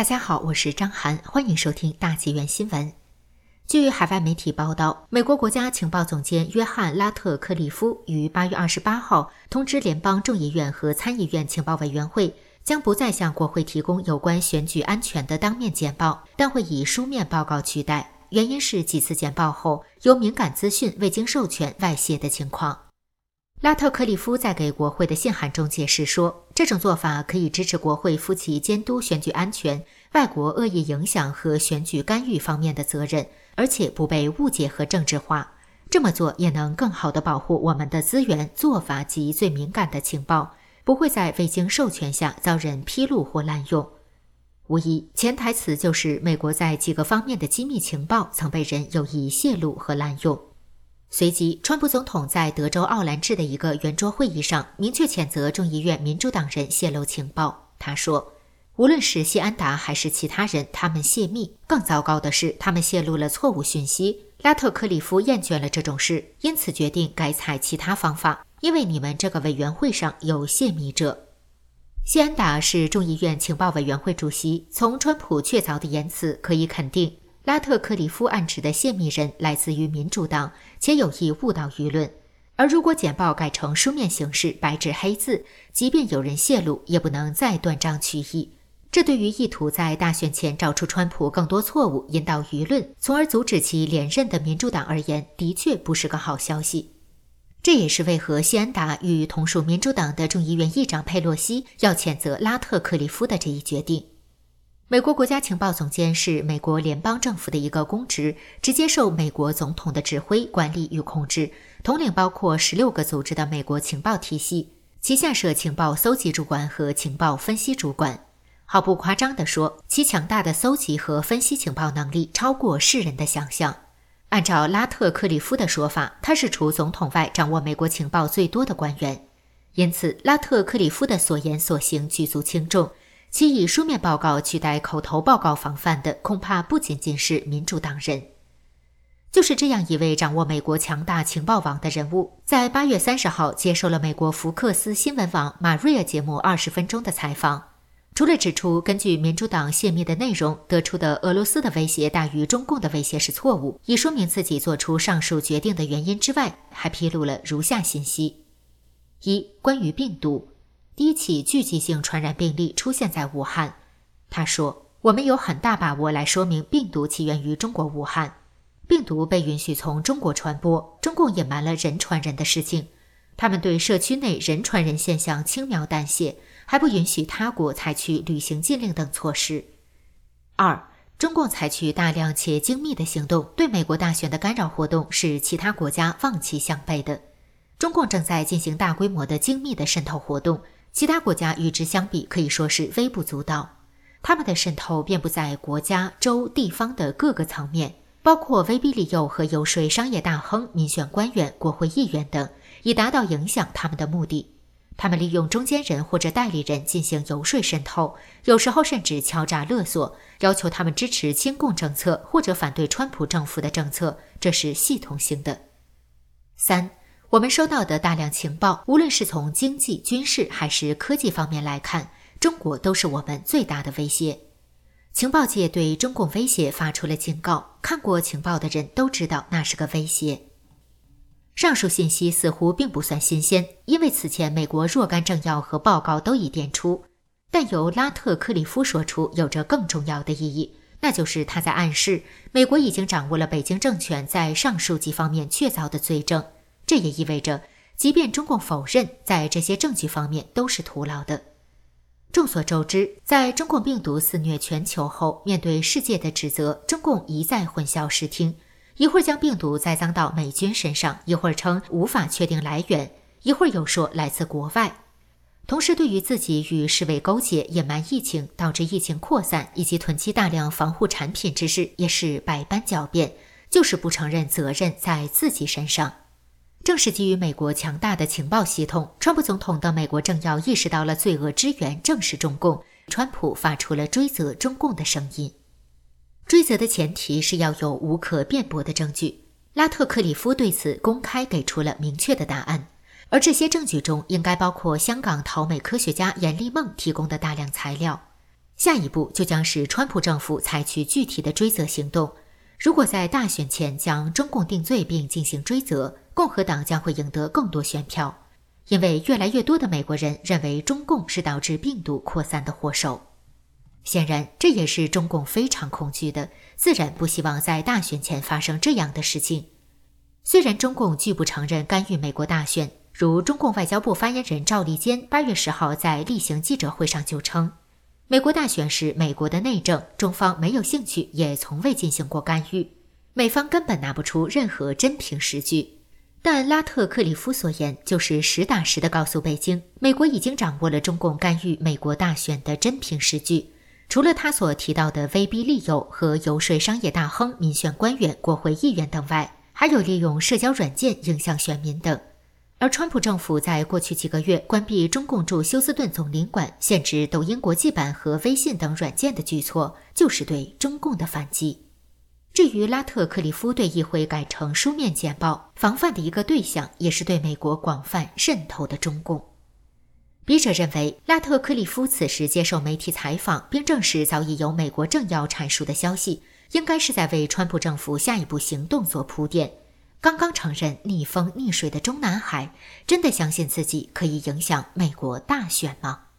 大家好，我是张涵，欢迎收听大纪元新闻。据海外媒体报道，美国国家情报总监约翰·拉特克利夫于八月二十八号通知联邦众议院和参议院情报委员会，将不再向国会提供有关选举安全的当面简报，但会以书面报告取代。原因是几次简报后，有敏感资讯未经授权外泄的情况。拉特克利夫在给国会的信函中解释说，这种做法可以支持国会负起监督选举安全、外国恶意影响和选举干预方面的责任，而且不被误解和政治化。这么做也能更好地保护我们的资源、做法及最敏感的情报，不会在未经授权下遭人披露或滥用。无疑，潜台词就是美国在几个方面的机密情报曾被人有意泄露和滥用。随即，川普总统在德州奥兰治的一个圆桌会议上明确谴责众议院民主党人泄露情报。他说：“无论是谢安达还是其他人，他们泄密。更糟糕的是，他们泄露了错误讯息。拉特克里夫厌倦了这种事，因此决定改采其他方法。因为你们这个委员会上有泄密者。”谢安达是众议院情报委员会主席，从川普确凿的言辞可以肯定。拉特克里夫暗指的泄密人来自于民主党，且有意误导舆论。而如果简报改成书面形式，白纸黑字，即便有人泄露，也不能再断章取义。这对于意图在大选前找出川普更多错误，引导舆论，从而阻止其连任的民主党而言，的确不是个好消息。这也是为何谢安达与同属民主党的众议院议长佩洛西要谴责拉特克里夫的这一决定。美国国家情报总监是美国联邦政府的一个公职，直接受美国总统的指挥、管理与控制，统领包括十六个组织的美国情报体系，旗下设情报搜集主管和情报分析主管。毫不夸张地说，其强大的搜集和分析情报能力超过世人的想象。按照拉特克里夫的说法，他是除总统外掌握美国情报最多的官员，因此拉特克里夫的所言所行举足轻重。其以书面报告取代口头报告防范的，恐怕不仅仅是民主党人。就是这样一位掌握美国强大情报网的人物，在八月三十号接受了美国福克斯新闻网马瑞尔节目二十分钟的采访。除了指出根据民主党泄密的内容得出的俄罗斯的威胁大于中共的威胁是错误，以说明自己做出上述决定的原因之外，还披露了如下信息：一、关于病毒。第一起聚集性传染病例出现在武汉。他说：“我们有很大把握来说明病毒起源于中国武汉。病毒被允许从中国传播，中共隐瞒了人传人的事情。他们对社区内人传人现象轻描淡写，还不允许他国采取旅行禁令等措施。二，中共采取大量且精密的行动，对美国大选的干扰活动是其他国家望其项背的。中共正在进行大规模的精密的渗透活动。”其他国家与之相比可以说是微不足道，他们的渗透遍布在国家、州、地方的各个层面，包括威逼利诱和游说商业大亨、民选官员、国会议员等，以达到影响他们的目的。他们利用中间人或者代理人进行游说渗透，有时候甚至敲诈勒索，要求他们支持亲共政策或者反对川普政府的政策，这是系统性的。三。我们收到的大量情报，无论是从经济、军事还是科技方面来看，中国都是我们最大的威胁。情报界对中共威胁发出了警告，看过情报的人都知道那是个威胁。上述信息似乎并不算新鲜，因为此前美国若干政要和报告都已点出。但由拉特克里夫说出，有着更重要的意义，那就是他在暗示美国已经掌握了北京政权在上述几方面确凿的罪证。这也意味着，即便中共否认，在这些证据方面都是徒劳的。众所周知，在中共病毒肆虐全球后，面对世界的指责，中共一再混淆视听，一会儿将病毒栽赃到美军身上，一会儿称无法确定来源，一会儿又说来自国外。同时，对于自己与世卫勾结、隐瞒疫情、导致疫情扩散以及囤积大量防护产品之事，也是百般狡辩，就是不承认责任在自己身上。正是基于美国强大的情报系统，川普总统等美国政要意识到了罪恶之源正是中共。川普发出了追责中共的声音。追责的前提是要有无可辩驳的证据。拉特克里夫对此公开给出了明确的答案，而这些证据中应该包括香港逃美科学家严立梦提供的大量材料。下一步就将是川普政府采取具体的追责行动。如果在大选前将中共定罪并进行追责，共和党将会赢得更多选票，因为越来越多的美国人认为中共是导致病毒扩散的祸首。显然，这也是中共非常恐惧的，自然不希望在大选前发生这样的事情。虽然中共拒不承认干预美国大选，如中共外交部发言人赵立坚八月十号在例行记者会上就称，美国大选是美国的内政，中方没有兴趣，也从未进行过干预，美方根本拿不出任何真凭实据。但拉特克里夫所言就是实打实的告诉北京，美国已经掌握了中共干预美国大选的真凭实据。除了他所提到的威逼利诱和游说商业大亨、民选官员、国会议员等外，还有利用社交软件影响选民等。而川普政府在过去几个月关闭中共驻休斯顿总领馆、限制抖音国际版和微信等软件的举措，就是对中共的反击。至于拉特克里夫对议会改成书面简报，防范的一个对象也是对美国广泛渗透的中共。笔者认为，拉特克里夫此时接受媒体采访，并证实早已有美国政要阐述的消息，应该是在为川普政府下一步行动做铺垫。刚刚承认逆风逆水的中南海，真的相信自己可以影响美国大选吗？